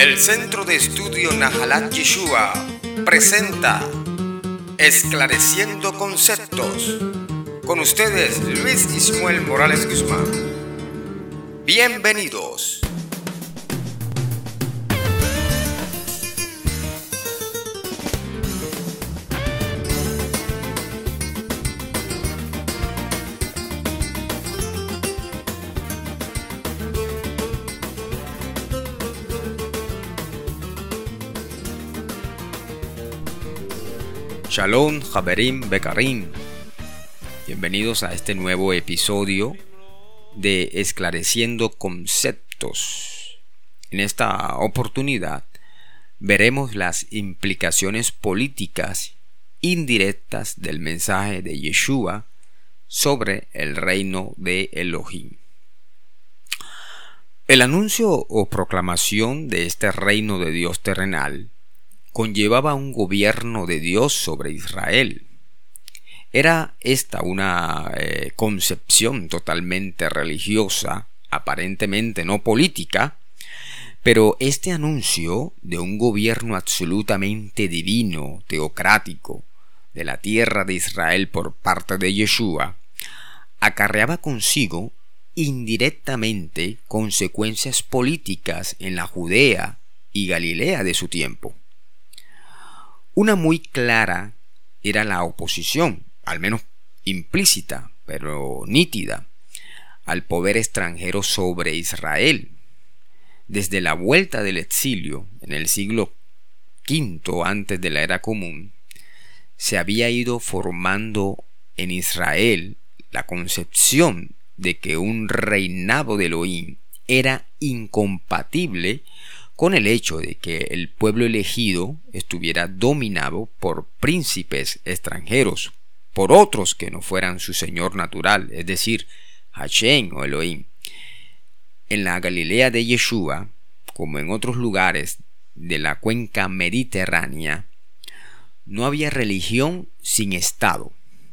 El Centro de Estudio Nahalat Yeshua presenta Esclareciendo Conceptos. Con ustedes, Luis Ismael Morales Guzmán. Bienvenidos. Shalom, Haberim, Bekarim. Bienvenidos a este nuevo episodio de Esclareciendo Conceptos. En esta oportunidad veremos las implicaciones políticas indirectas del mensaje de Yeshua sobre el reino de Elohim. El anuncio o proclamación de este reino de Dios terrenal conllevaba un gobierno de Dios sobre Israel. Era esta una eh, concepción totalmente religiosa, aparentemente no política, pero este anuncio de un gobierno absolutamente divino, teocrático, de la tierra de Israel por parte de Yeshua, acarreaba consigo indirectamente consecuencias políticas en la Judea y Galilea de su tiempo. Una muy clara era la oposición, al menos implícita, pero nítida, al poder extranjero sobre Israel. Desde la vuelta del exilio en el siglo V antes de la era común, se había ido formando en Israel la concepción de que un reinado de Elohim era incompatible con el hecho de que el pueblo elegido estuviera dominado por príncipes extranjeros, por otros que no fueran su señor natural, es decir, Hashem o Elohim. En la Galilea de Yeshua, como en otros lugares de la cuenca mediterránea, no había religión sin Estado,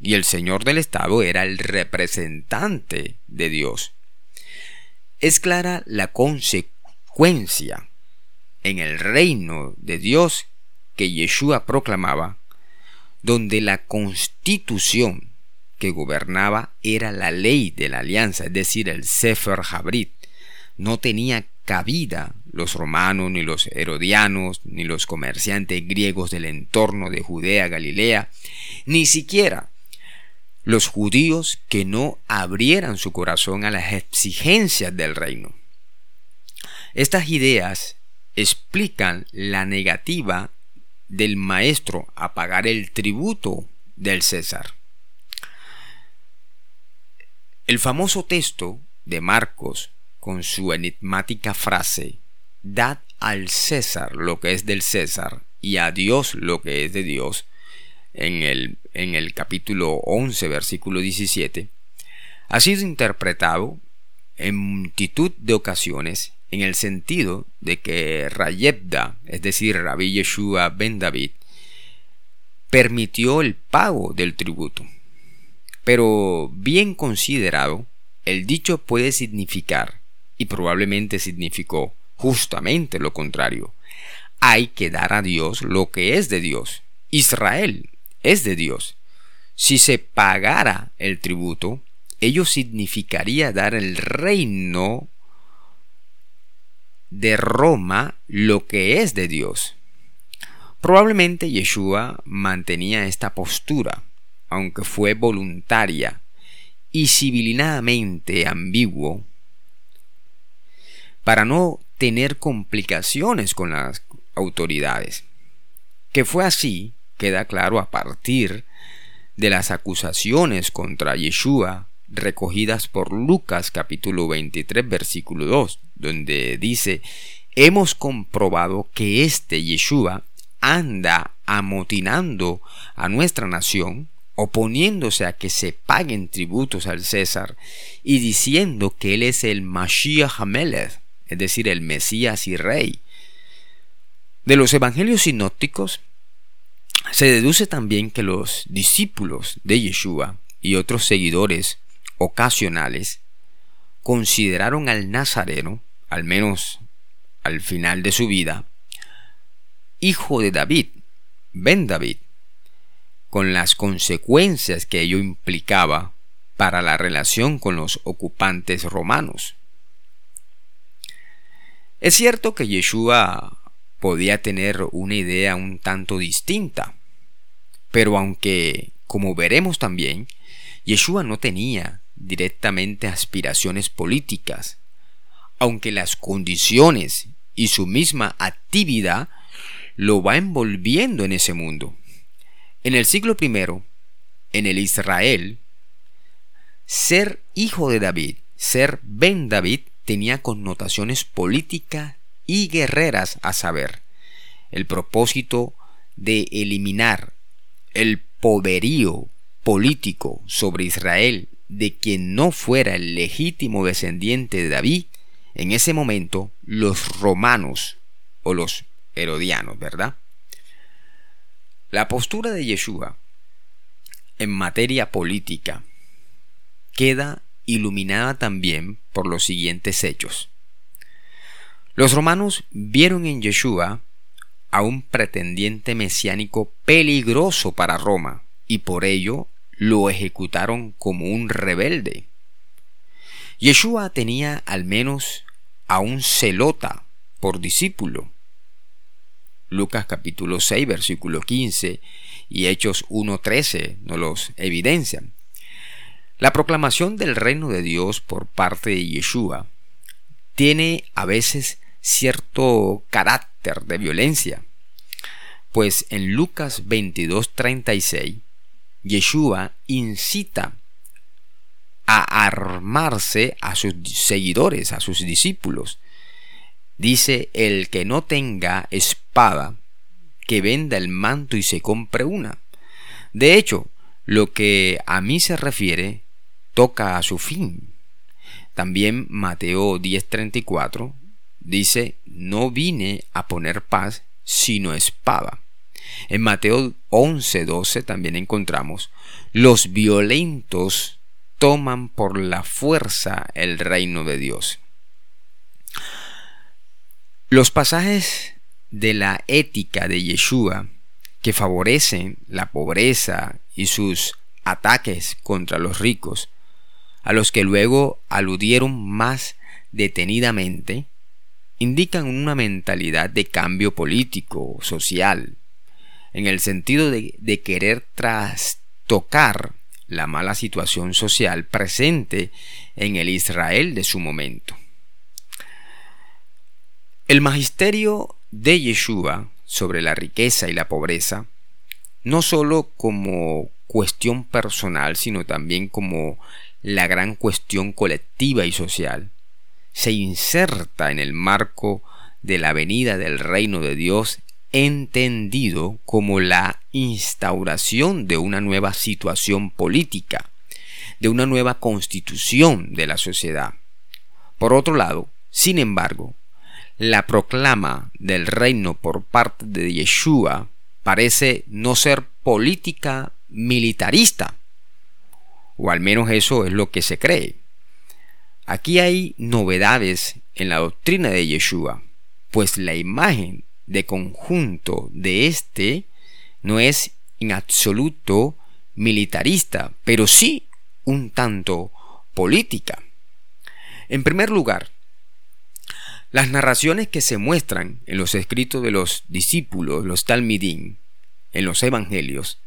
y el Señor del Estado era el representante de Dios. Es clara la consecuencia en el reino de Dios que Yeshua proclamaba, donde la constitución que gobernaba era la ley de la alianza, es decir, el Sefer Habrit. No tenía cabida los romanos, ni los herodianos, ni los comerciantes griegos del entorno de Judea, Galilea, ni siquiera los judíos que no abrieran su corazón a las exigencias del reino. Estas ideas explican la negativa del maestro a pagar el tributo del César. El famoso texto de Marcos, con su enigmática frase, Dad al César lo que es del César y a Dios lo que es de Dios, en el, en el capítulo 11, versículo 17, ha sido interpretado en multitud de ocasiones en el sentido de que Rayebda, es decir, Rabbi Yeshua ben David, permitió el pago del tributo. Pero bien considerado, el dicho puede significar, y probablemente significó justamente lo contrario. Hay que dar a Dios lo que es de Dios. Israel es de Dios. Si se pagara el tributo, ello significaría dar el reino de Roma lo que es de Dios. Probablemente Yeshua mantenía esta postura, aunque fue voluntaria y civilinadamente ambiguo, para no tener complicaciones con las autoridades. Que fue así, queda claro a partir de las acusaciones contra Yeshua recogidas por Lucas capítulo 23 versículo 2, donde dice, hemos comprobado que este Yeshua anda amotinando a nuestra nación, oponiéndose a que se paguen tributos al César y diciendo que él es el Mashiach Hamelech, es decir, el Mesías y Rey. De los evangelios sinópticos se deduce también que los discípulos de Yeshua y otros seguidores ocasionales consideraron al Nazareno, al menos al final de su vida, hijo de David, Ben David, con las consecuencias que ello implicaba para la relación con los ocupantes romanos. Es cierto que Yeshua podía tener una idea un tanto distinta, pero aunque, como veremos también, Yeshua no tenía directamente aspiraciones políticas, aunque las condiciones y su misma actividad lo va envolviendo en ese mundo. En el siglo I, en el Israel, ser hijo de David, ser Ben David, tenía connotaciones políticas y guerreras a saber, el propósito de eliminar el poderío político sobre Israel de quien no fuera el legítimo descendiente de David, en ese momento los romanos o los herodianos, ¿verdad? La postura de Yeshua en materia política queda iluminada también por los siguientes hechos. Los romanos vieron en Yeshua a un pretendiente mesiánico peligroso para Roma y por ello lo ejecutaron como un rebelde. Yeshua tenía al menos a un celota por discípulo. Lucas capítulo 6 versículo 15 y Hechos 1.13 nos los evidencian. La proclamación del reino de Dios por parte de Yeshua tiene a veces cierto carácter de violencia, pues en Lucas 22.36 Yeshua incita a armarse a sus seguidores, a sus discípulos. Dice, el que no tenga espada, que venda el manto y se compre una. De hecho, lo que a mí se refiere toca a su fin. También Mateo 10:34 dice, no vine a poner paz, sino espada. En Mateo 11:12 también encontramos, los violentos toman por la fuerza el reino de Dios. Los pasajes de la ética de Yeshua que favorecen la pobreza y sus ataques contra los ricos, a los que luego aludieron más detenidamente, indican una mentalidad de cambio político, social, en el sentido de, querer trastocar la mala situación social presente en el Israel de su momento. El magisterio de Yeshua sobre la riqueza y la pobreza, no sólo como cuestión personal, sino también como la gran cuestión colectiva y social, se inserta en el marco de la venida del reino de Dios entendido como la instauración de una nueva situación política, de una nueva constitución de la sociedad. Por otro lado, sin embargo, la proclama del reino por parte de Yeshua parece no ser política militarista, o al menos eso es lo que se cree. Aquí hay novedades en la doctrina de Yeshua, pues la imagen de conjunto de este no es en absoluto militarista, pero sí un tanto política. En primer lugar, las narraciones que se muestran en los escritos de los discípulos, los talmidín, en los evangelios,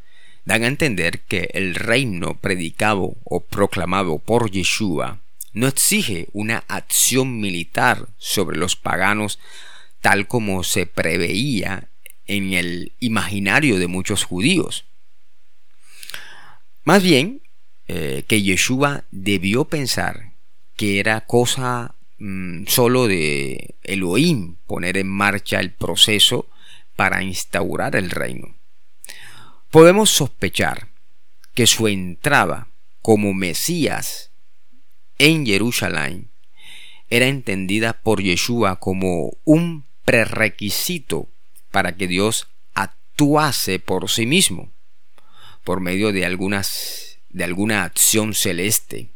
dan a entender que el reino predicado o proclamado por Yeshua no exige una acción militar sobre los paganos tal como se preveía en el imaginario de muchos judíos. Más bien, eh, que Yeshua debió pensar que era cosa mm, solo de Elohim poner en marcha el proceso para instaurar el reino. Podemos sospechar que su entrada como Mesías en Jerusalén era entendida por Yeshua como un prerequisito para que Dios actuase por sí mismo, por medio de, algunas, de alguna acción celeste,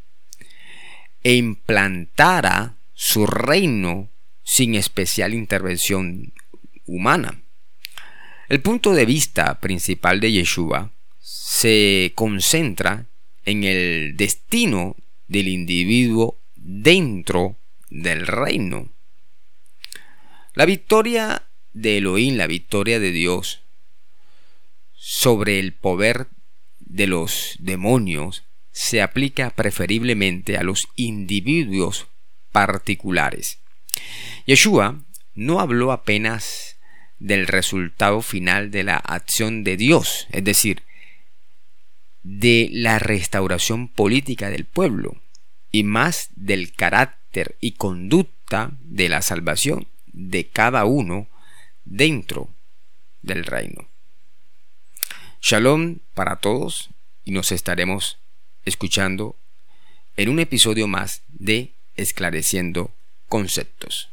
e implantara su reino sin especial intervención humana. El punto de vista principal de Yeshua se concentra en el destino del individuo dentro del reino. La victoria de Elohim, la victoria de Dios sobre el poder de los demonios, se aplica preferiblemente a los individuos particulares. Yeshua no habló apenas del resultado final de la acción de Dios, es decir, de la restauración política del pueblo y más del carácter y conducta de la salvación de cada uno dentro del reino. Shalom para todos y nos estaremos escuchando en un episodio más de Esclareciendo Conceptos.